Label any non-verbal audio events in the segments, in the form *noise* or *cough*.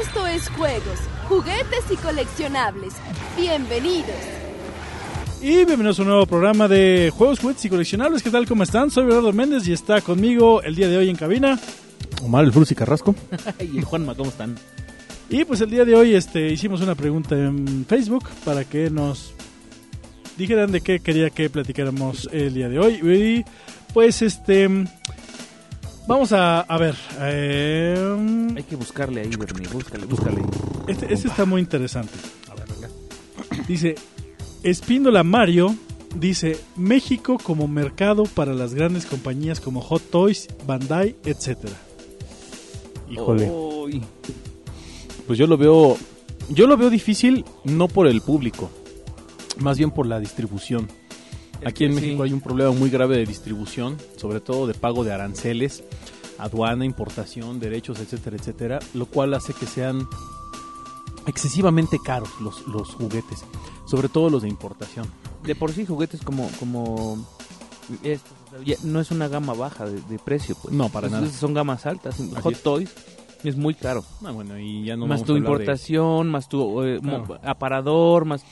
Esto es juegos, juguetes y coleccionables. Bienvenidos. Y bienvenidos a un nuevo programa de Juegos, Juguetes y Coleccionables. ¿Qué tal? ¿Cómo están? Soy Bernardo Méndez y está conmigo el día de hoy en cabina. Omar el Frus y Carrasco. *laughs* y el Juanma, ¿cómo están? Y pues el día de hoy este, hicimos una pregunta en Facebook para que nos dijeran de qué quería que platicáramos el día de hoy. Y pues este... Vamos a, a ver. eh, Hay que buscarle ahí, Bernie, búscale, búscale. este, este está muy interesante. Dice, Espíndola Mario dice, México como mercado para las grandes compañías como Hot Toys, Bandai, etcétera. Híjole. Pues yo lo veo. Yo lo veo difícil no por el público, más bien por la distribución. Es Aquí en México sí. hay un problema muy grave de distribución, sobre todo de pago de aranceles, aduana, importación, derechos, etcétera, etcétera, lo cual hace que sean excesivamente caros los, los juguetes, sobre todo los de importación. De por sí, juguetes como, como estos, o sea, ya no es una gama baja de, de precio, pues. No, para nada. Son gamas altas. Hot es. Toys es muy caro. Ah, bueno, y ya no más tu de- importación, más tu eh, Claro. aparador, más...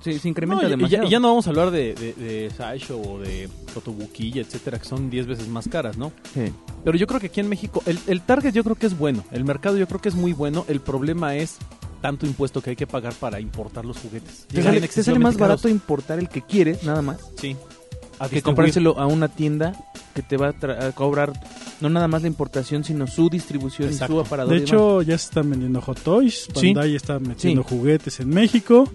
Se, se incrementa No, y- y, ya, demasiado. y ya no vamos a hablar de, de, de Sideshow o de Cotobuquilla, etcétera, que son 10 veces más caras, ¿no? Sí. Pero yo creo que aquí en México, el, el target yo creo que es bueno, el mercado yo creo que es muy bueno, el problema es tanto impuesto que hay que pagar para importar los juguetes. Te sale, te sale más barato importar el que quieres, nada más, Sí. A que comprárselo a una tienda que te va a, tra- a cobrar no nada más la importación, sino su distribución y su aparador. De hecho, ya se están vendiendo Hot Toys, Sí. Bandai está metiendo Sí. juguetes en México,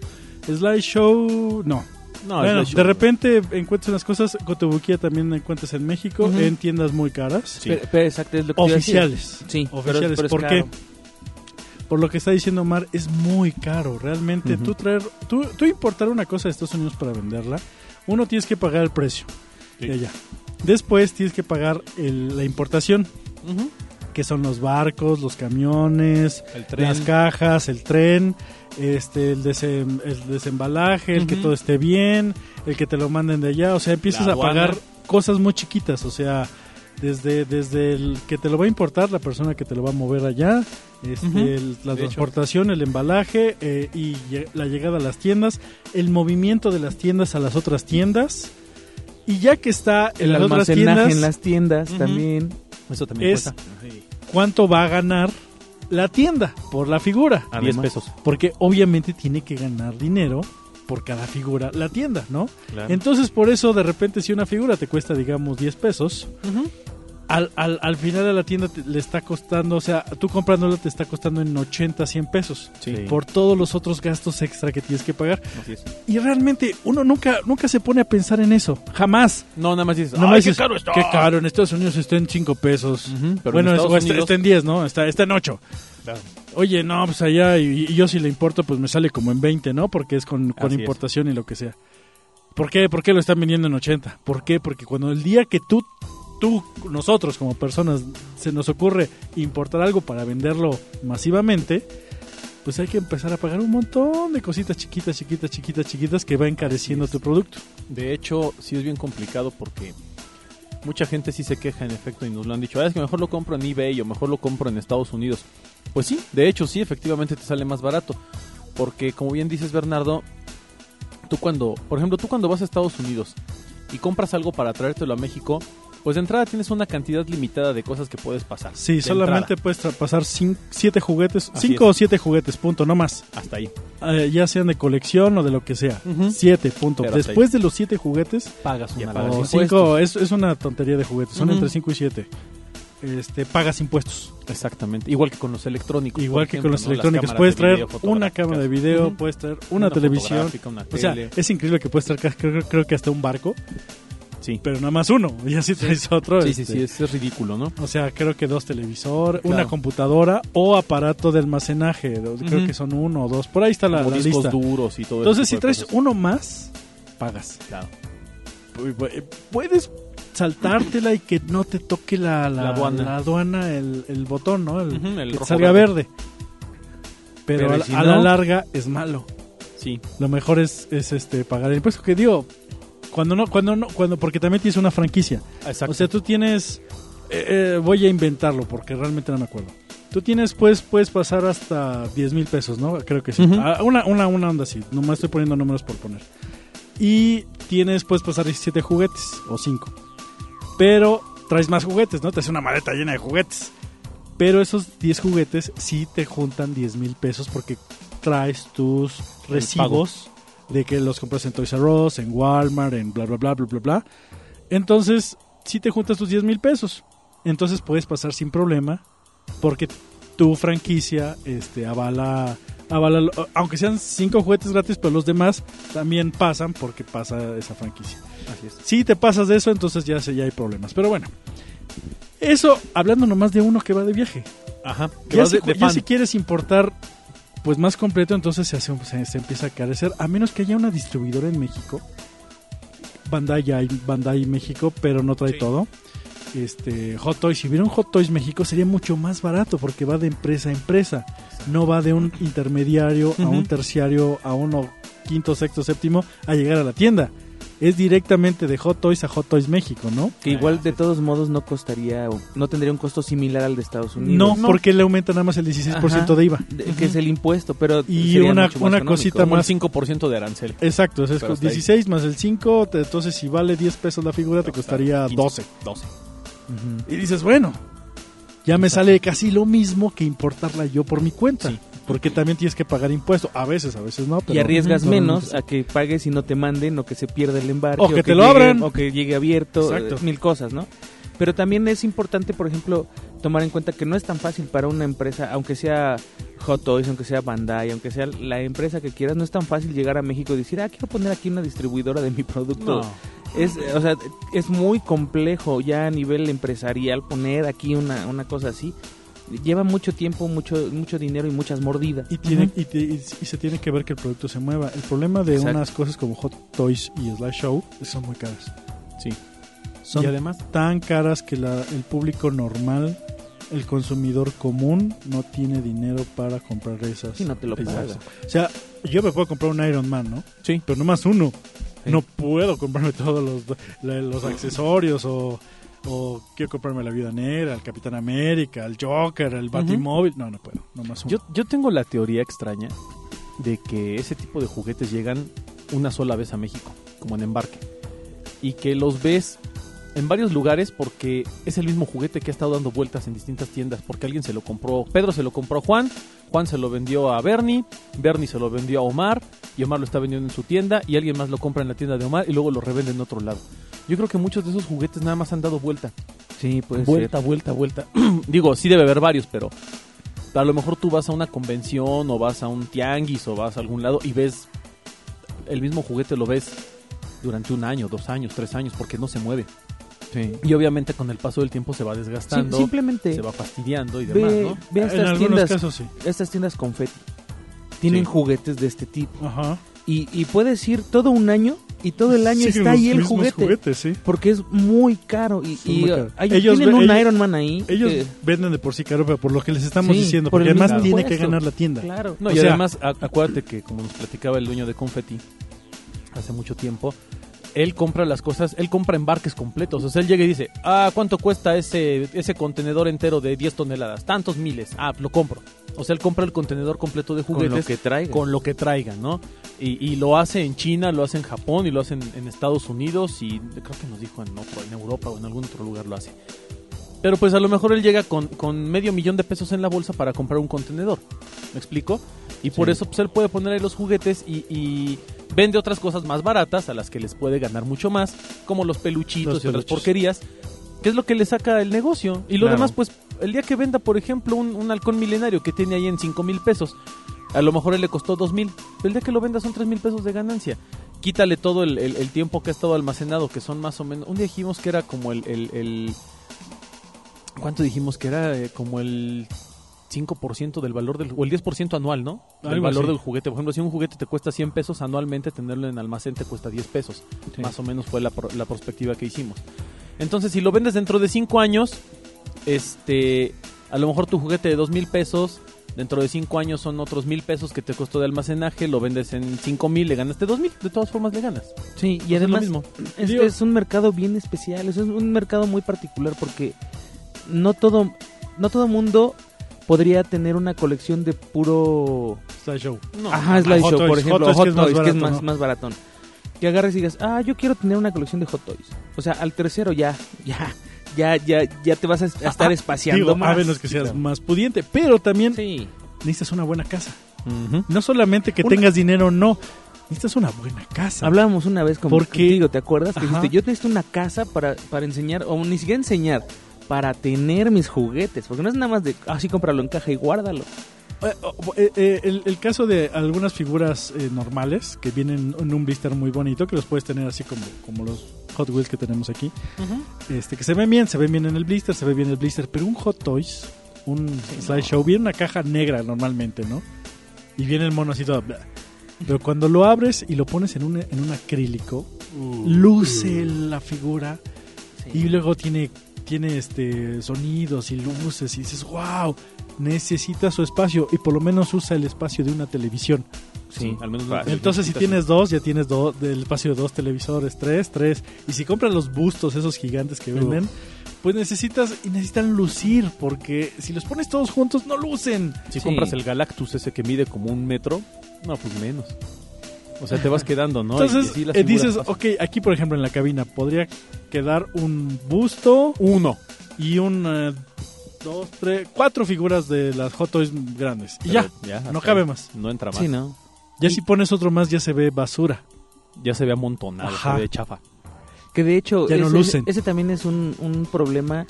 Slideshow, no. No, bueno, de repente encuentras unas cosas, Cotobuquilla también encuentras en México, en tiendas muy caras. Sí. Pero, pero exacto, es lo que. Oficiales. Sí, Oficiales. pero ¿Por qué? Por lo que está diciendo Omar, es muy caro. Realmente, tú traer, tú, tú importar una cosa de Estados Unidos para venderla, uno tienes que pagar el precio Sí. de allá. Después tienes que pagar el- la importación. Que son los barcos, los camiones, las cajas, el tren, este, el, desem- el desembalaje, el que todo esté bien, el que te lo manden de allá. O sea, empiezas a pagar cosas muy chiquitas. O sea, desde, desde el que te lo va a importar, la persona que te lo va a mover allá, este, el- la De hecho. el embalaje eh, y la llegada a las tiendas, el movimiento de las tiendas a las otras tiendas. Y ya que está en El las otras almacenaje tiendas, en las tiendas también. Eso también Es- cuesta. ¿Cuánto va a ganar la tienda por la figura? 10 Además. pesos. Porque obviamente tiene que ganar dinero por cada figura la tienda, ¿no? Claro. Entonces por eso de repente si una figura te cuesta digamos 10 pesos. Al, al, al final a la tienda te- le está costando, o sea, tú comprándola te está costando en 80, 100 pesos. Sí. Por todos los otros gastos extra que tienes que pagar. Así es. Y realmente uno nunca nunca se pone a pensar en eso. Jamás. No, nada más dices, No ¡ay, me qué dices, caro está! Qué caro, en Estados Unidos está en 5 pesos. Pero bueno, en es- está, Unidos- está en 10, ¿no? Está, está en 8. Claro. Oye, no, pues allá, y, y yo si le importo, pues me sale como en 20, ¿no? Porque es con, con es. importación y lo que sea. ¿Por qué? ¿Por qué lo están vendiendo en 80? ¿Por qué? Porque cuando el día que tú, tú, nosotros como personas, se nos ocurre importar algo para venderlo masivamente, pues hay que empezar a pagar un montón de cositas chiquitas, chiquitas, chiquitas, chiquitas que va encareciendo tu producto. De hecho, sí es bien complicado porque mucha gente sí se queja en efecto y nos lo han dicho, "Ah, es que mejor lo compro en eBay o mejor lo compro en Estados Unidos. Pues sí, de hecho sí, efectivamente te sale más barato. Porque como bien dices Bernardo, tú cuando, por ejemplo, tú cuando vas a Estados Unidos y compras algo para traértelo a México, pues de entrada tienes una cantidad limitada de cosas que puedes pasar. Sí, solamente entrada, puedes pasar 7 juguetes, Así 5 es. o 7 juguetes, punto, no más. hasta ahí. Eh, ya sean de colección o de lo que sea. Ujú. 7, punto. Pero hasta Después de los 7 juguetes, Pagas una pagas lana. o impuestos. 5, es, es una tontería de juguetes, son entre 5 y 7. Este, pagas impuestos. Exactamente. Igual que con los electrónicos. Igual que ejemplo, con los electrónicos. Puedes de traer una cámara de video, puedes traer una, televisión. una O sea, es increíble que puedes traer, creo, creo que hasta un barco, sí. pero nada más uno. *laughs* Y así traes otro. Sí, sí, este, sí, es, es ridículo, ¿no? O sea, creo que dos televisores, Claro. una computadora o aparato de almacenaje. Creo que son uno o dos. Por ahí está la, Como la discos lista. duros y todo Entonces, si traes cosas. uno más, pagas. Claro. Puedes saltártela y que no te toque la, la, La aduana. la aduana, el, el botón, ¿no? El, que rojo salga verde. verde. Pero, Pero, a, ¿y si a la larga es malo. Sí. Lo mejor es, es este pagar el impuesto que digo. Cuando no, cuando no, cuando porque también tienes una franquicia. Exacto. O sea, tú tienes eh, eh, voy a inventarlo porque realmente no me acuerdo. Tú tienes, pues, puedes pasar hasta 10 mil pesos, ¿no? Creo que sí. Ah, una, una, una onda así. Nomás estoy poniendo números por poner. Y tienes, puedes pasar 17 juguetes o 5. Pero traes más juguetes, ¿no? Te hace una maleta llena de juguetes. Pero esos 10 juguetes sí te juntan 10 mil pesos porque traes tus recibos de que los compras en Toys R Us, en Walmart, en bla, bla, bla, bla, bla, bla. Entonces, sí te juntas tus 10 mil pesos. Entonces puedes pasar sin problema porque tu franquicia este, avala, avala, aunque sean 5 juguetes gratis, pero los demás también pasan porque pasa esa franquicia. Así es. Si te pasas de eso, entonces ya, ya hay problemas. Pero bueno, eso hablando nomás de uno que va de viaje. Ajá. Ya, si, de, de ya si quieres importar pues más completo, entonces se, hace, se, se empieza a carecer. A menos que haya una distribuidora en México. Bandai hay Bandai México, pero no trae Sí. todo. Este Hot Toys, si hubiera un Hot Toys México sería mucho más barato porque va de empresa a empresa. No va de un intermediario a un terciario, a uno quinto, sexto, séptimo, a llegar a la tienda. Es directamente de Hot Toys a Hot Toys México, ¿no? Que igual de todos modos no costaría, o no tendría un costo similar al de Estados Unidos. No, porque le aumenta nada más el 16% Ajá. de IVA. De- que es el impuesto, pero Y sería una- mucho más una cosita el más. 5% de arancel. Exacto, es Pero con hasta ahí. 16 más el 5, te- entonces si vale 10 pesos la figura te costaría 15, 12. 12. Ujú. Y dices, bueno, ya me sale casi lo mismo que importarla yo por mi cuenta. Sí. Porque también tienes que pagar impuesto. A veces, a veces no. Pero y arriesgas menos a que pagues y no te manden o que se pierda el embarque O que te lo llegue- abran. o que llegue abierto Exacto. eh, mil cosas no pero también es importante por ejemplo tomar en cuenta que no es tan fácil para una empresa aunque sea Hot Toys aunque sea Bandai aunque sea la empresa que quieras no es tan fácil llegar a México y decir ah quiero poner aquí una distribuidora de mi producto No. es o sea es muy complejo ya a nivel empresarial poner aquí una, una cosa así lleva mucho tiempo mucho mucho dinero y muchas mordidas Y, tiene, y, te- y- y se tiene que ver que el producto se mueva. El problema de Exacto. unas cosas como Hot Toys y Slash Show son muy caras. Sí. Son Y además, tan caras que la- el público normal, el consumidor común, no tiene dinero para comprar esas. Sí, no te lo paga. O sea, yo me puedo comprar un Iron Man, ¿no? sí. Pero nomás uno. Sí. No puedo comprarme todos los, los accesorios o, o quiero comprarme la Vida Negra, el Capitán América, el Joker, el Batimóvil. No, no puedo. Nomás uno. Yo, yo tengo la teoría extraña de que ese tipo de juguetes llegan una sola vez a México, como en embarque. Y que los ves en varios lugares porque es el mismo juguete que ha estado dando vueltas en distintas tiendas. Porque alguien se lo compró, Pedro se lo compró a Juan, Juan se lo vendió a Bernie, Bernie se lo vendió a Omar, y Omar lo está vendiendo en su tienda, y alguien más lo compra en la tienda de Omar y luego lo revende en otro lado. Yo creo que muchos de esos juguetes nada más han dado vuelta. sí puede vuelta, ser vuelta, vuelta. *clears throat* Digo, sí debe haber varios, pero a lo mejor tú vas a una convención o vas a un tianguis o vas a algún lado y ves el mismo juguete, lo ves durante un año, dos años, tres años, porque no se mueve. Sí. Y obviamente con el paso del tiempo se va desgastando, simplemente se va fastidiando y demás, ve, ¿no? ve en estas algunos tiendas, casos sí. estas tiendas confeti. Tienen Sí. juguetes de este tipo. Ajá. Y, y puedes ir todo un año y todo el año está ahí el juguete. juguetes, sí. Porque es muy caro. Y, Son y, muy caros. hay- Ellos tienen ve- un ellos- Iron Man ahí. Ellos que- venden de por sí caro, pero por lo que les estamos Sí, diciendo, por porque el además tiene que ganar la tienda. claro. No, O y sea- además, acuérdate que como nos platicaba el dueño de Confetti hace mucho tiempo, él compra las cosas, él compra embarques completos. O sea, él llega y dice, ah, ¿cuánto cuesta ese, ese contenedor entero de 10 toneladas? Tantos miles. Ah, lo compro. O sea, él compra el contenedor completo de Con juguetes lo que traiga. con lo que traiga, ¿no? Y, y lo hace en China, lo hace en Japón y lo hace en, en Estados Unidos y creo que nos dijo en otro, en Europa o en algún otro lugar lo hace. Pero pues a lo mejor él llega con, con medio millón de pesos en la bolsa para comprar un contenedor. ¿Me explico? Y por Sí. eso pues él puede poner ahí los juguetes y, y vende otras cosas más baratas a las que les puede ganar mucho más, como los peluchitos Los y otras porquerías, que es lo que le saca el negocio. Y lo Claro. demás, pues el día que venda, por ejemplo, un, un halcón milenario que tiene ahí en 5 mil pesos, a lo mejor él le costó 2 mil, pero el día que lo venda son 3 mil pesos de ganancia. Quítale todo el, el- el tiempo que ha estado almacenado, que son más o menos... Un día dijimos que era como el- ¿Cuánto dijimos que era? Eh, como el 5% del valor del... o el 10% anual, ¿no? Del Algo valor así. del juguete. Por ejemplo, si un juguete te cuesta 100 pesos anualmente, tenerlo en almacén te cuesta 10 pesos. Sí. Más o menos fue la, pro- la perspectiva que hicimos. Entonces, si lo vendes dentro de 5 años, este, a lo mejor tu juguete de 2 mil pesos, dentro de 5 años son otros mil pesos que te costó de almacenaje, lo vendes en 5 mil, le ganaste 2 mil, de todas formas le ganas. Sí, y es lo además mismo. este es un mercado bien especial, es un mercado muy particular porque no todo no todo mundo podría tener una colección de puro Slideshow. Ajá, Hot Slideshow, Toys, por ejemplo, Hot Hot Toys, Toys, que es más que es barato, más, ¿no? más baratón. Que agarres y digas, ah, yo quiero tener una colección de Hot Toys. O sea, al tercero ya, ya, ya, ya, ya te vas a, a estar espaciando Digo, más. a menos que Sí, seas claro. más pudiente, pero también Sí, necesitas una buena casa. No solamente que Una- tengas dinero, no. Necesitas una buena casa. hablábamos una vez con, Porque- contigo, ¿te acuerdas? Que Ajá. dijiste, yo necesito una casa para, para enseñar, o ni siquiera enseñar, para tener mis juguetes. Porque no es nada más de, así cómpralo en caja y guárdalo. Eh, oh, eh, eh, el, el caso de algunas figuras eh, normales que vienen en un blister muy bonito, que los puedes tener así como, como los Hot Wheels que tenemos aquí, este que se ven bien, se ven bien en el blister, se ve bien el blister, pero un Hot Toys, un slideshow, viene una caja negra normalmente, ¿no? Y viene el mono así todo. bla. Pero cuando lo abres y lo pones en un, en un acrílico, luce la figura y luego tiene, tiene este sonidos y luces y dices, wow, necesita su espacio y por lo menos usa el espacio de una televisión. Sí, al menos una Entonces si tienes dos, ya tienes dos del espacio de dos televisores, tres, tres. Y si compras los bustos, esos gigantes que venden, pues necesitas y necesitan lucir porque si los pones todos juntos no lucen. Si Sí. compras el Galactus ese que mide como un metro, no, pues menos. O sea, te vas quedando, ¿no? Y Entonces las eh, dices, pasan. ok, aquí por ejemplo en la cabina podría quedar un busto uno. y un... eh, dos, tres, cuatro figuras de las Hot Toys grandes. Y ya, hasta no cabe ahí. más. No entra más. Sí, ¿no? Ya si pones otro más ya se ve basura. Ya se ve amontonado, Ajá. se ve chafa. Que de hecho, Ya no ese, lucen. ese también es un, un problema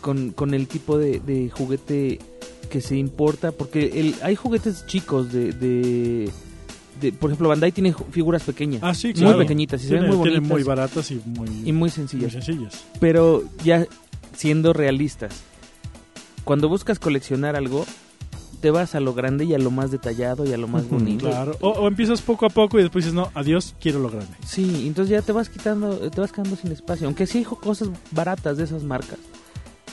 con, con el tipo de, de juguete que se importa, porque el, hay juguetes chicos de, de, de- Por ejemplo, Bandai tiene figuras pequeñas, Ah, sí, muy claro. pequeñitas, y se ven muy bonitas muy baratas y muy, y muy muy sencillas. Pero ya siendo realistas, cuando buscas coleccionar algo, te vas a lo grande y a lo más detallado y a lo más bonito. Claro. O, o empiezas poco a poco y después dices, no, adiós, quiero lo grande. Sí, entonces ya te vas quitando, te vas quedando sin espacio. Aunque sí hay cosas baratas de esas marcas.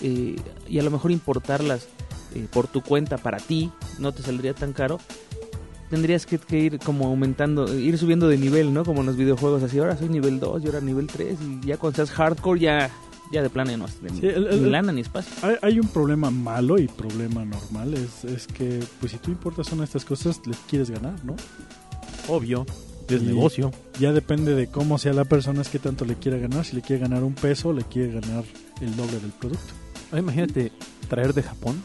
eh, y a lo mejor importarlas eh, por tu cuenta para ti no te saldría tan caro. Tendrías que, que ir como aumentando, ir subiendo de nivel, ¿no? Como en los videojuegos, así ahora soy nivel 2 y ahora nivel 3 y ya cuando seas hardcore ya, ya de plano ya no has de Sí, el- el- ni el- lana ni espacio. Hay, hay un problema malo y problema normal. Es, es que, pues si tú importas una de estas cosas, les quieres ganar, ¿no? Obvio. Es Y- negocio. Ya depende de cómo sea la persona, es que tanto le quiere ganar. Si le quiere ganar un peso, le quiere ganar el doble del producto. Ah, imagínate traer de Japón.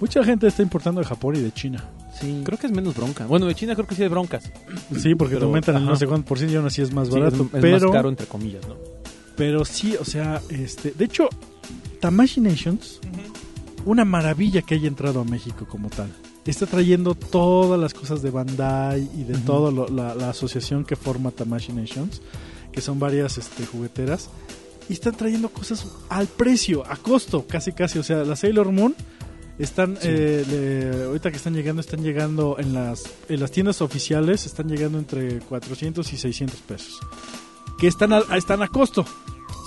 Mucha gente está importando de Japón y de China. Sí. Creo que es menos bronca. Bueno, de China creo que sí hay broncas. Sí, porque te aumentan el no sé cuánto por ciento y aún así es más Sí, barato. es, es pero, más caro entre comillas, ¿no? pero sí, o sea, este, de hecho, Tamashi Nations, una maravilla que haya entrado a México como tal. Está trayendo todas las cosas de Bandai y de toda la, la asociación que forma Tamashi Nations, que son varias este, jugueteras, y están trayendo cosas al precio, a costo, casi casi. O sea, la Sailor Moon están, Sí. eh, le- ahorita que están llegando, están llegando en las, en las tiendas oficiales, están llegando entre 400 y 600 pesos. Que están a, están a costo.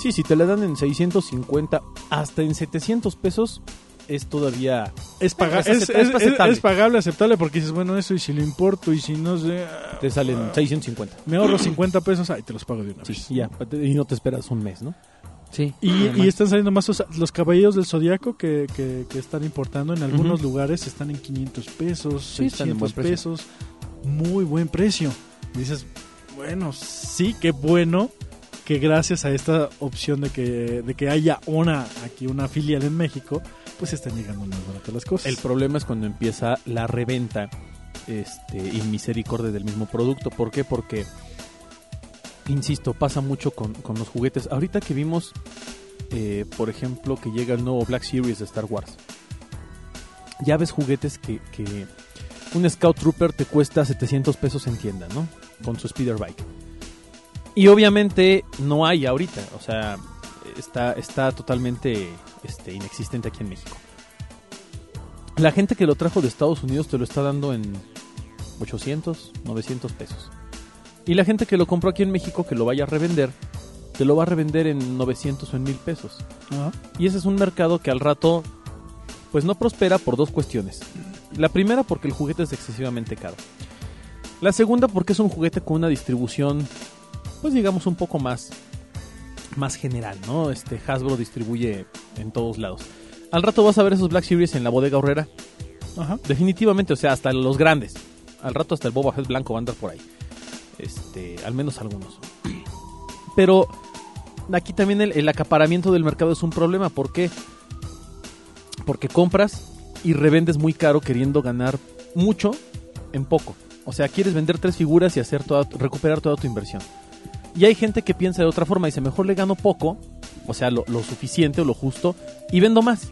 Sí, si te la dan en 650 hasta en 700 pesos, es todavía... Es, paga- Es es, es es- aceptable. es pagable, aceptable, porque dices, bueno, eso y si lo importo y si no sé, Te salen 650. me ahorro 50 pesos, ay, te los pago de una Sí, vez. ya. Y no te esperas un mes, ¿no? Sí. Y, y están saliendo más, o sea, los caballeros del zodiaco que, que, que están importando en algunos lugares están en 500 pesos, Sí, están en 600 buen precio. pesos, muy buen precio. Y dices, bueno, sí, qué bueno que gracias a esta opción de que, de que haya una aquí una filial en México, pues están llegando más baratas las cosas. El problema es cuando empieza la reventa este, y misericordia del mismo producto. ¿Por qué? Porque, insisto, pasa mucho con, con los juguetes. Ahorita que vimos, eh, por ejemplo, que llega el nuevo Black Series de Star Wars. Ya ves juguetes que, un Scout Trooper te cuesta 700 pesos en tienda, ¿no? Con su Speeder Bike. Y obviamente no hay ahorita, o sea, está, está totalmente este, inexistente aquí en México. La gente que lo trajo de Estados Unidos te lo está dando en 800, 900 pesos. Y la gente que lo compró aquí en México, que lo vaya a revender, te lo va a revender en 900 o en 1000 pesos. Y ese es un mercado que al rato, pues no prospera por dos cuestiones. La primera porque el juguete es excesivamente caro. La segunda porque es un juguete con una distribución, pues digamos un poco más, más general, ¿no? Este Hasbro distribuye en todos lados. Al rato vas a ver esos Black Series en la bodega horrera. Ajá. Definitivamente, o sea, hasta los grandes. Al rato hasta el Boba Fett blanco va a andar por ahí. Este, al menos algunos. Pero aquí también el, acaparamiento del mercado es un problema. ¿Por qué? Porque compras y revendes muy caro queriendo ganar mucho en poco. O sea, quieres vender tres figuras y hacer toda, recuperar toda tu inversión. Y hay gente que piensa de otra forma y dice, mejor le gano poco, o sea, lo, lo suficiente o lo justo, y vendo más.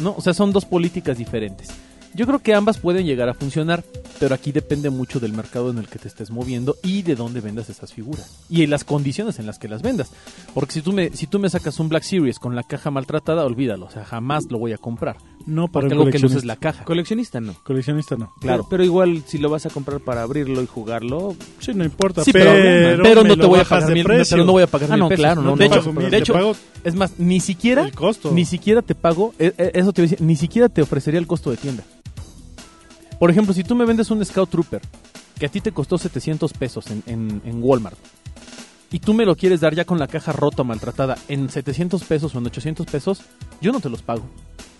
¿No? O sea, son dos políticas diferentes. Yo creo que ambas pueden llegar a funcionar, pero aquí depende mucho del mercado en el que te estés moviendo y de dónde vendas esas figuras. Y en las condiciones en las que las vendas. Porque si tú me, si tú me sacas un Black Series con la caja maltratada, olvídalo. O sea, jamás lo voy a comprar. No para Porque el algo que luces la caja. Coleccionista no. Coleccionista no. Claro. Pero, pero igual si lo vas a comprar para abrirlo y jugarlo, Sí, no importa. Sí, pero, pero, no te voy a pagar de mil, precio. pero no voy a pagar Ah, mil no, pesos. claro, no, de no, hecho, pago mil, de hecho, pago es más, ni siquiera el costo. ni siquiera te pago, eh, eh, eso te iba a decir, ni siquiera te ofrecería el costo de tienda. Por ejemplo, si tú me vendes un Scout Trooper que a ti te costó 700 pesos en, en- en Walmart y tú me lo quieres dar ya con la caja rota o maltratada en 700 pesos o en 800 pesos, yo no te los pago.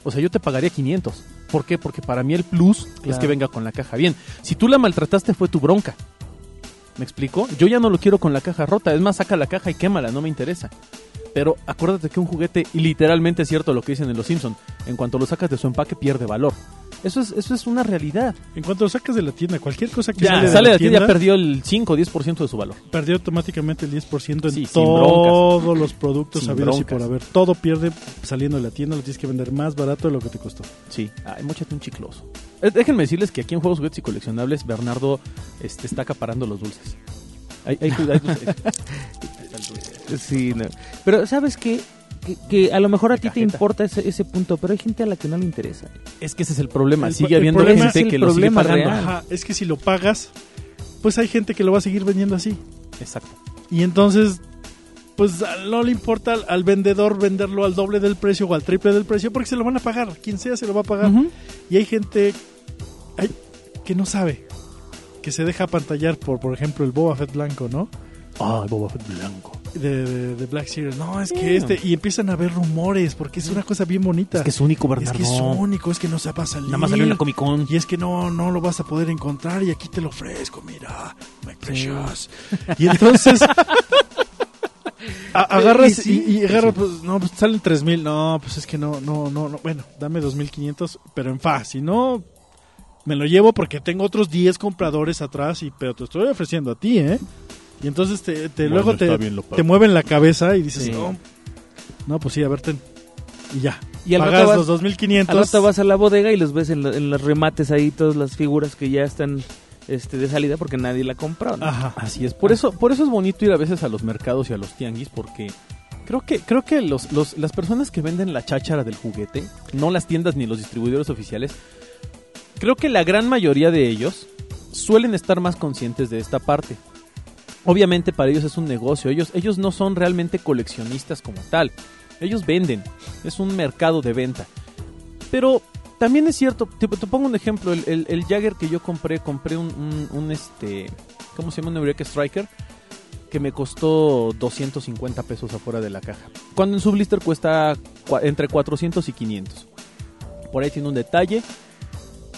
O sea, yo te pagaría 500. ¿Por qué? Porque para mí el plus es que venga con la caja bien. Si tú la maltrataste fue tu bronca. ¿Me explico? Yo ya no lo quiero con la caja rota. Es más, saca la caja y quémala, no me interesa. Pero acuérdate que un juguete, y literalmente es cierto lo que dicen en Los Simpson, en cuanto lo sacas de su empaque pierde valor. Eso es, eso es una realidad. En cuanto lo sacas de la tienda, cualquier cosa que Ya, sale, sale de la aquí ya tienda, perdió el 5 o 10% de su valor. perdió automáticamente el 10% en Sí, todos los productos Sin habidos y por haber. Todo pierde saliendo de la tienda, lo tienes que vender más barato de lo que te costó. Sí, ay, mochate un chicloso. Eh, déjenme decirles que aquí en Juegos Juguetes y Coleccionables, Bernardo este, está acaparando los dulces. Hay, hay, hay dulces. sí, no. Pero ¿sabes qué? Que, que a lo mejor a ti te importa ese, ese punto, pero hay gente a la que no le interesa. es que ese es el problema. El- Sigue el habiendo problema- gente ese es el que lo sigue problema pagando. Ajá, es que si lo pagas, pues hay gente que lo va a seguir vendiendo así. Exacto. Y entonces, pues no le importa al, al vendedor venderlo al doble del precio o al triple del precio porque se lo van a pagar. Quien sea se lo va a pagar. Y hay gente ay, que no sabe, que se deja pantallar por, por ejemplo, el Boba Fett blanco, ¿no? Ay, Boba Fett blanco. De, de- de Black Series. No, es que este. Y empiezan a haber rumores porque es una cosa bien bonita. Es que es único, Es Bernardo. que es único, es que no se va a salir. Nada más salió en la Comic Con. Y es que no, no lo vas a poder encontrar y aquí te lo ofrezco, mira, my precious. *laughs* Y entonces a- agarras y agarras, pues, no, pues salen 3000, no, pues es que no, no, no, no, bueno, dame 2500, pero en fa, si no, me lo llevo porque tengo otros 10 compradores atrás y, pero te estoy ofreciendo a ti, ¿eh? Y entonces te, te- Bueno, luego te, bien, te mueven la cabeza y dices, Sí. no, no, pues sí, a ver, ten. Y ya. Y al Pagas rato vas- los 2500. Al rato vas a la bodega y los ves en, lo- en los remates ahí, todas las figuras que ya están este, de salida porque nadie la compró. ¿no? Ajá. Así es. Por eso, por eso es bonito ir a veces a los mercados y a los tianguis porque creo que, creo que los, los- las personas que venden la cháchara del juguete, no las tiendas ni los distribuidores oficiales, creo que la gran mayoría de ellos suelen estar más conscientes de esta parte. Obviamente para ellos es un negocio, ellos, ellos no son realmente coleccionistas como tal, ellos venden, es un mercado de venta. Pero también es cierto, te, pongo un ejemplo, el, el- Jagger que yo compré, compré un, un- un, este, ¿cómo se llama? Un Eureka Striker que me costó 250 pesos afuera de la caja. Cuando en su blister cuesta entre 400 y 500. Por ahí tiene un detalle,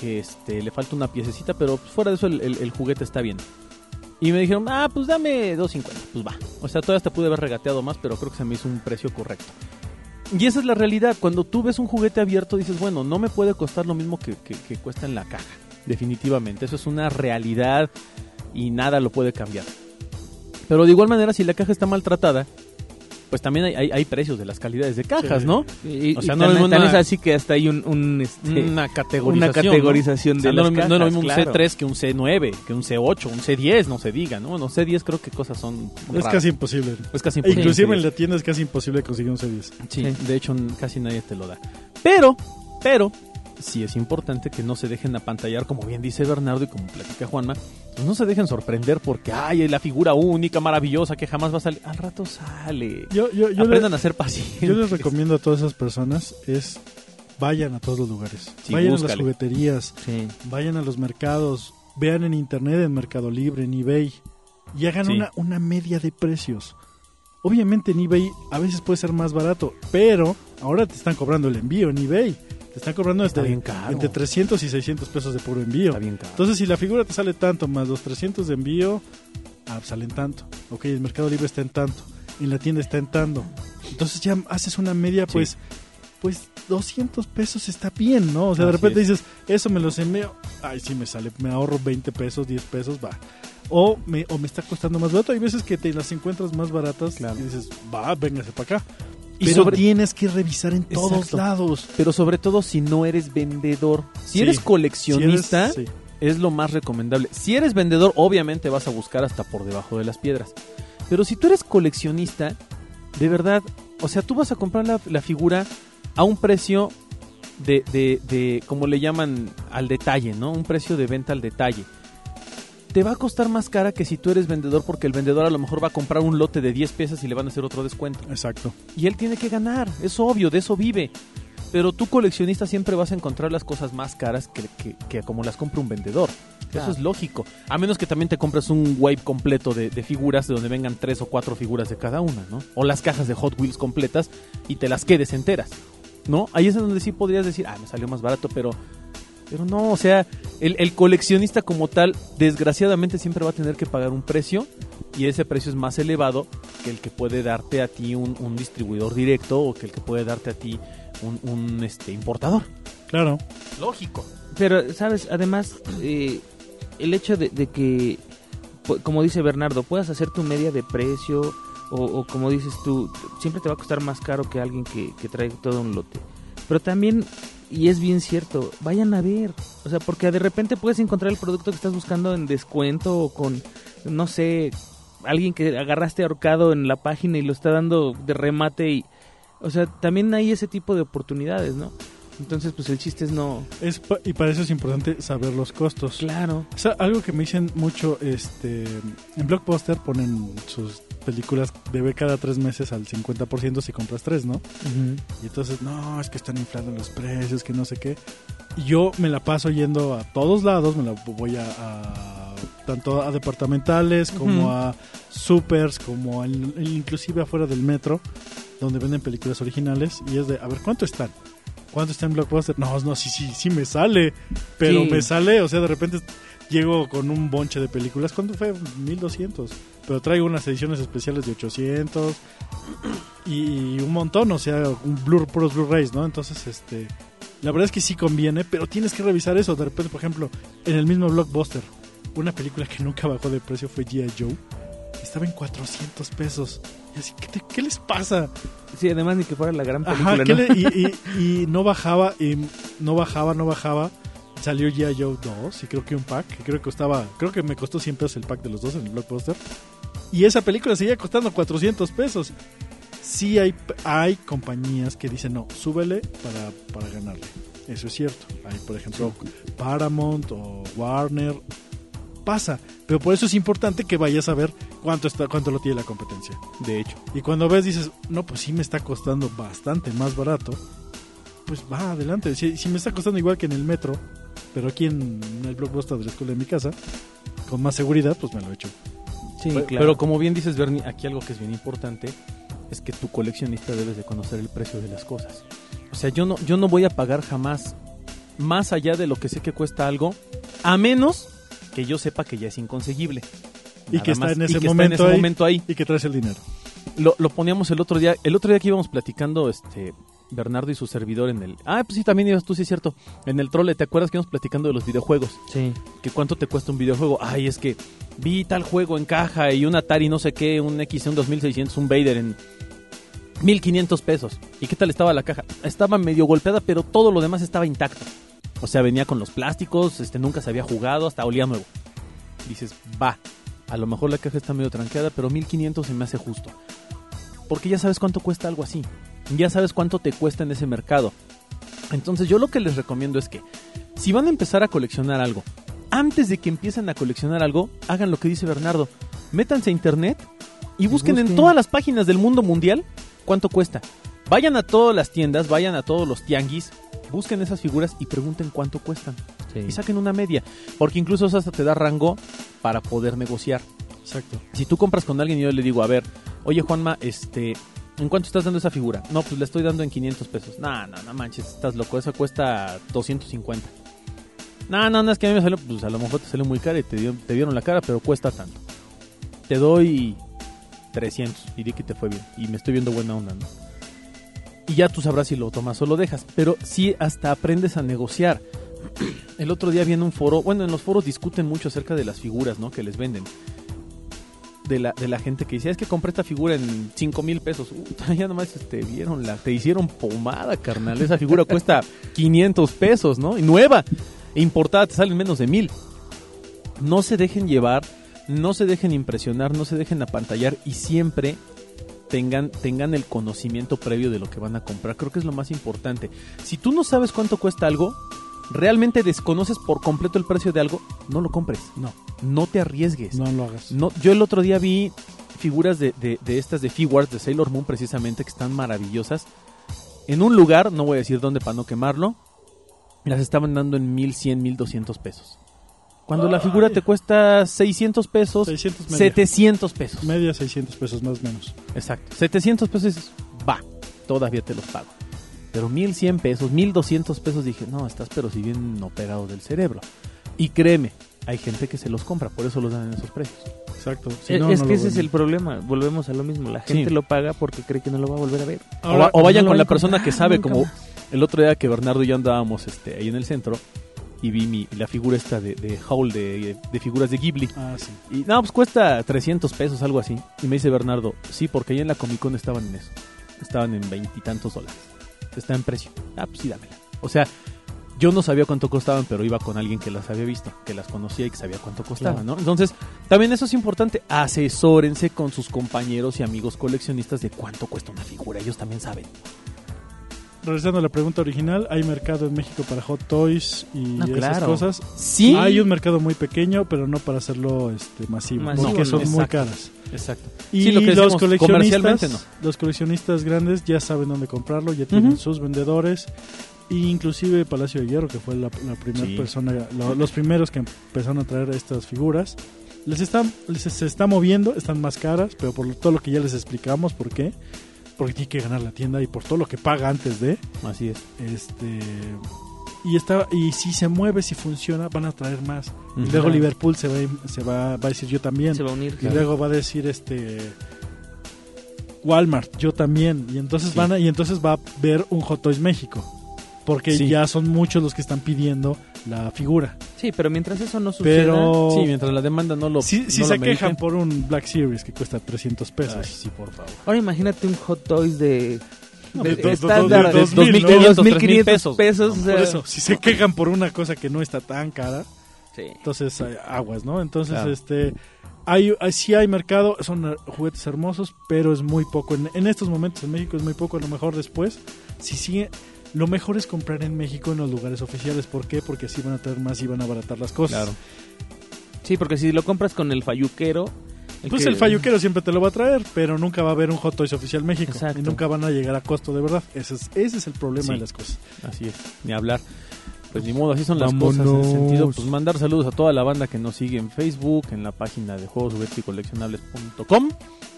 que este, le falta una piececita, pero fuera de eso el juguete está bien. Y me dijeron, ah, pues dame 250. Pues va. O sea, todavía hasta pude haber regateado más, pero creo que se me hizo un precio correcto. Y esa es la realidad. Cuando tú ves un juguete abierto, dices, bueno, no me puede costar lo mismo que, que- que cuesta en la caja. Definitivamente. Eso es una realidad y nada lo puede cambiar. Pero de igual manera, si la caja está maltratada, pues también hay, hay- hay precios de las calidades de cajas, Sí. ¿no? Y, O sea, y no tan- es una- tan es así que hasta hay un, un, este, Una categorización. una ¿no? categorización O sea, de no, las lo mi- no es lo mismo cajas, un claro. C3 que un C9, que un C8, un C10, no se diga, ¿no? Bueno, C10 creo que cosas son Es raras. casi imposible. Es casi E imposible. inclusive en C10. la tienda es casi imposible conseguir un C10. Sí, Sí. de hecho casi nadie te lo da. Pero, pero, sí es importante que no se dejen apantallar, como bien dice Bernardo y como platica Juanma, pues no se dejen sorprender porque, ay, la figura única, maravillosa, que jamás va a salir. Al rato sale. Yo, yo, yo, Aprendan le- a ser pacientes. yo les recomiendo a todas esas personas es vayan a todos los lugares. Sí, vayan a las jugueterías, Sí. vayan a los mercados, vean en internet, en Mercado Libre, en eBay y hagan Sí. una, una media de precios. Obviamente en eBay a veces puede ser más barato, pero ahora te están cobrando el envío en eBay. Están cobrando Está entre, bien caro. entre 300 y 600 pesos de puro envío. Está bien caro. Entonces, si la figura te sale tanto más los 300 de envío, ah, salen tanto. Ok, el Mercado Libre está en tanto. En la tienda está en tanto. Entonces ya haces una media, Sí. pues, pues 200 pesos está bien, ¿no? O sea, de repente es. dices, eso me los envío. Ay, sí, me sale, me ahorro 20 pesos, 10 pesos, va. O me, o me está costando más barato. Hay veces que te las encuentras más baratas Claro. y dices, va, véngase para acá. Y Pero sobre- tienes que revisar en todos Exacto. lados. Pero sobre todo si no eres vendedor. Si Sí. eres Si coleccionista, eres- sí. es lo más recomendable. Si eres vendedor, obviamente vas a buscar hasta por debajo de las piedras. Pero si tú eres coleccionista, de verdad, o sea, tú vas a comprar la, la figura a un precio de, de, de, como le llaman, al detalle, ¿no? Un precio de venta al detalle. Te va a costar más cara que si tú eres vendedor porque el vendedor a lo mejor va a comprar un lote de 10 piezas y le van a hacer otro descuento. Exacto. Y él tiene que ganar, es obvio, de eso vive. Pero tú coleccionista siempre vas a encontrar las cosas más caras que, que- que como las compra un vendedor. Claro. Eso es lógico. A menos que también te compres un wave completo de, de figuras de donde vengan tres o cuatro figuras de cada una, ¿no? O las cajas de Hot Wheels completas y te las quedes enteras, ¿no? Ahí es donde sí podrías decir, ah, me salió más barato, pero... Pero no, o sea, el, el coleccionista como tal, desgraciadamente siempre va a tener que pagar un precio y ese precio es más elevado que el que puede darte a ti un, un distribuidor directo o que el que puede darte a ti un, un, este, importador. Claro. Lógico. Pero, ¿sabes? Además, eh, el hecho de, de que, como dice Bernardo, puedas hacer tu media de precio o, o como dices tú, siempre te va a costar más caro que alguien que, que trae todo un lote. Pero también, y es bien cierto, vayan a ver. O sea, porque de repente puedes encontrar el producto que estás buscando en descuento o con, no sé, alguien que agarraste ahorcado en la página y lo está dando de remate y... O sea, también hay ese tipo de oportunidades, ¿no? Entonces, pues el chiste es no... Es pa- y para eso es importante saber los costos. Claro. O sea, algo que me dicen mucho, este, en Blockbuster ponen sus películas de ve cada tres meses al 50% si compras tres, ¿no? Y entonces, no, es que están inflando los precios, que no sé qué. Y yo me la paso yendo a todos lados, me la voy a, a- tanto a departamentales como a supers, como al- inclusive afuera del metro, donde venden películas originales. Y es de, a ver, ¿cuánto están? ¿Cuánto está en Blockbuster? No, no, sí, sí, sí me sale. Pero Sí. me sale, o sea, de repente llego con un bonche de películas. ¿Cuánto fue? 1200. Pero traigo unas ediciones especiales de 800 y un montón, o sea, un Blu puros Blu-rays, ¿no? Entonces, este, la verdad es que sí conviene, pero tienes que revisar eso. De repente, por ejemplo, en el mismo Blockbuster, una película que nunca bajó de precio fue G.I. Joe. Estaba en 400 pesos. Y así, ¿qué, te- qué les pasa? Sí, además ni que fuera la gran película, Ajá, ¿qué ¿no? le- y, y- y no bajaba, y no bajaba, no bajaba. Salió G.I. Joe 2 y creo que un pack, que creo que costaba, creo que me costó 100 pesos el pack de los dos en el Blockbuster. Y esa película seguía costando 400 pesos. Sí hay, hay compañías que dicen, no, súbele para, para ganarle. Eso es cierto. Hay, por ejemplo, Paramount o Warner. Pasa. Pero por eso es importante que vayas a ver cuánto, está, cuánto lo tiene la competencia. De hecho. Y cuando ves, dices, no, pues sí me está costando bastante más barato. Pues va, adelante. Si, si me está costando igual que en el metro, pero aquí en el blockbuster de la escuela de mi casa, con más seguridad, pues me lo he hecho. Sí, Pe- claro. Pero como bien dices, Bernie, aquí algo que es bien importante es que tu coleccionista debes de conocer el precio de las cosas. O sea, yo no, yo no voy a pagar jamás más allá de lo que sé que cuesta algo, a menos que yo sepa que ya es inconseguible. Y que está más. en ese Y que está momento en ese ahí. momento ahí. Y que traes el dinero. Lo, lo poníamos el otro día, el otro día que íbamos platicando, este, Bernardo y su servidor en el... Ah, pues sí, también ibas tú, sí es cierto. En el trole, ¿te acuerdas que íbamos platicando de los videojuegos? Sí. que cuánto te cuesta un videojuego. Ay, es que vi tal juego en caja y un Atari no sé qué, un X, un 2600, un Vader en 1500 pesos. ¿Y qué tal estaba la caja? Estaba medio golpeada, pero todo lo demás estaba intacto. O sea, venía con los plásticos, este nunca se había jugado, hasta olía nuevo. Dices, va, a lo mejor la caja está medio tranqueada, pero 1500 se me hace justo. Porque ya sabes cuánto cuesta algo así. Ya sabes cuánto te cuesta en ese mercado. Entonces yo lo que les recomiendo es que si van a empezar a coleccionar algo, antes de que empiecen a coleccionar algo, hagan lo que dice Bernardo. Métanse a internet y busquen, en todas las páginas del mundo mundial cuánto cuesta. Vayan a todas las tiendas, vayan a todos los tianguis, busquen esas figuras y pregunten cuánto cuestan. Y saquen una media. Porque incluso eso hasta te da rango para poder negociar. Exacto. Si tú compras con alguien y yo le digo, a ver, oye Juanma, este, ¿en cuánto estás dando esa figura? No, pues le estoy dando en 500 pesos. No, no, no manches, estás loco, esa cuesta 250. No, no, no, es que a mí me salió, pues a lo mejor te salió muy cara y te, dio- te vieron la cara, pero cuesta tanto. Te doy 300 y di que te fue bien. Y me estoy viendo buena onda, ¿no? Y ya tú sabrás si lo tomas o lo dejas. Pero sí hasta aprendes a negociar. El otro día vi en un foro, bueno, en los foros discuten mucho acerca de las figuras, ¿no? Que les venden. De la, de la gente que dice, es que compré esta figura en 5 mil pesos. Puta, *laughs* ya nomás te vieron la, te hicieron pomada, carnal. Esa figura cuesta *laughs* 500 pesos, ¿no? Y nueva. Importada te salen menos de mil. No se dejen llevar, no se dejen impresionar, no se dejen apantallar y siempre tengan, tengan el conocimiento previo de lo que van a comprar. Creo que es lo más importante. Si tú no sabes cuánto cuesta algo, realmente desconoces por completo el precio de algo, no lo compres. No, No te arriesgues. no lo hagas. No, yo el otro día vi figuras de, de, de estas de Figuarts de Sailor Moon precisamente que están maravillosas. En un lugar, no voy a decir dónde para no quemarlo, las estaban dando en 1100, 1200 pesos. Cuando la figura te cuesta 600 pesos, 600 media. 700 pesos. Media 600 pesos más o menos. Exacto. 700 pesos, va, todavía te los pago. Pero 1100 pesos, 1200 pesos, dije, no, estás pero si bien operado del cerebro. Y créeme, hay gente que se los compra, por eso los dan en esos precios. Exacto. Si es no, es no que ese es el problema. Volvemos a lo mismo. La gente Sí. lo paga porque cree que no lo va a volver a ver. O, Ahora, o vayan no con la persona que sabe, como más. el otro día que Bernardo y yo andábamos este, ahí en el centro y vi mi, la figura esta de, de Howl de, de figuras de Ghibli. Ah, sí. Y no, pues cuesta 300 pesos, algo así. Y me dice Bernardo, sí, porque ahí en la Comic Con estaban en eso. Estaban en veintitantos dólares. Está en precio. Ah, pues sí, dámela. O sea, yo no sabía cuánto costaban, pero iba con alguien que las había visto, que las conocía y que sabía cuánto costaban, ¿no? Entonces, también eso es importante. Asesórense con sus compañeros y amigos coleccionistas de cuánto cuesta una figura. Ellos también saben. Regresando a la pregunta original, ¿hay mercado en México para hot toys y No, esas claro. cosas? Sí. Hay un mercado muy pequeño, pero no para hacerlo este, masivo, Masivo, porque no. son muy Exacto. caras. Exacto. Y Sí, lo que los decimos, coleccionistas, no. los coleccionistas grandes ya saben dónde comprarlo, ya tienen sus vendedores. E inclusive Palacio de Hierro, que fue la, la primera Sí. persona, lo- los primeros que empezaron a traer estas figuras, les están, les, se está moviendo, están más caras, pero por todo lo que ya les explicamos, ¿por qué? Porque tiene que ganar la tienda y por todo lo que paga antes de, Así es. este y está y si se mueve, si funciona, van a traer más. Y luego Liverpool se va, se va, va a decir yo también. Se va a unir. Y luego va a decir este Walmart, yo también. Y entonces Sí. van a- y entonces va a ver un Hot Toys México. Porque Sí. ya son muchos los que están pidiendo la figura. Sí, pero mientras eso no suceda... Pero Sí, mientras la demanda no lo. si, si no se lo quejan por un Black Series que cuesta 300 pesos. Ay, sí, por favor. Ahora imagínate un Hot Toys de... No, de de dos- estándar de dos mil, ¿no? 2.500 3,000 pesos. o sea, Por eso, si se quejan por una cosa que no está tan cara, sí. entonces hay aguas, ¿no? Entonces, Claro. este hay, hay- sí hay mercado, son eh, juguetes hermosos, pero es muy poco. En, en estos momentos en México es muy poco, a lo mejor después. Si sigue, lo mejor es comprar en México en los lugares oficiales. ¿Por qué? Porque así van a traer más y van a abaratar las cosas. Claro. Sí, porque si lo compras con el falluquero... Pues que- el falluquero siempre te lo va a traer, pero nunca va a haber un Hot Toys oficial México. Exacto. Y nunca van a llegar a costo de verdad. Ese es, ese es el problema Sí. de las cosas. Así es, ni hablar. Pues ni modo, así son las cosas en ese sentido. Pues mandar saludos a toda la banda que nos sigue en Facebook, en la página de juegos y coleccionables.com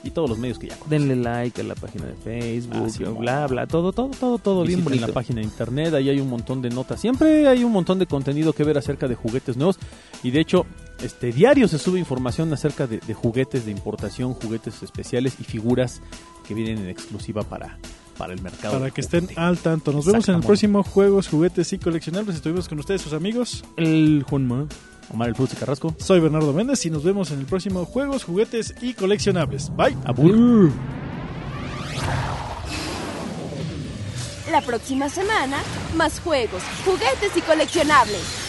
y todos los medios que ya conocen. Denle like a la página de Facebook, Ah, sí, bla, bla, todo, todo, todo, todo bien Visiten bonito. la página de internet, ahí hay un montón de notas. Siempre hay un montón de contenido que ver acerca de juguetes nuevos. Y de hecho, este diario se sube información acerca de, de juguetes de importación, juguetes especiales y figuras que vienen en exclusiva para, para el mercado. Para que estén al tanto. Nos vemos en el próximo Juegos, Juguetes y Coleccionables. Estuvimos con ustedes, sus amigos. El Juanma. Omar el Frutti Carrasco. Soy Bernardo Méndez y nos vemos en el próximo Juegos, Juguetes y Coleccionables. Bye. Abur. La próxima semana, más juegos, juguetes y coleccionables.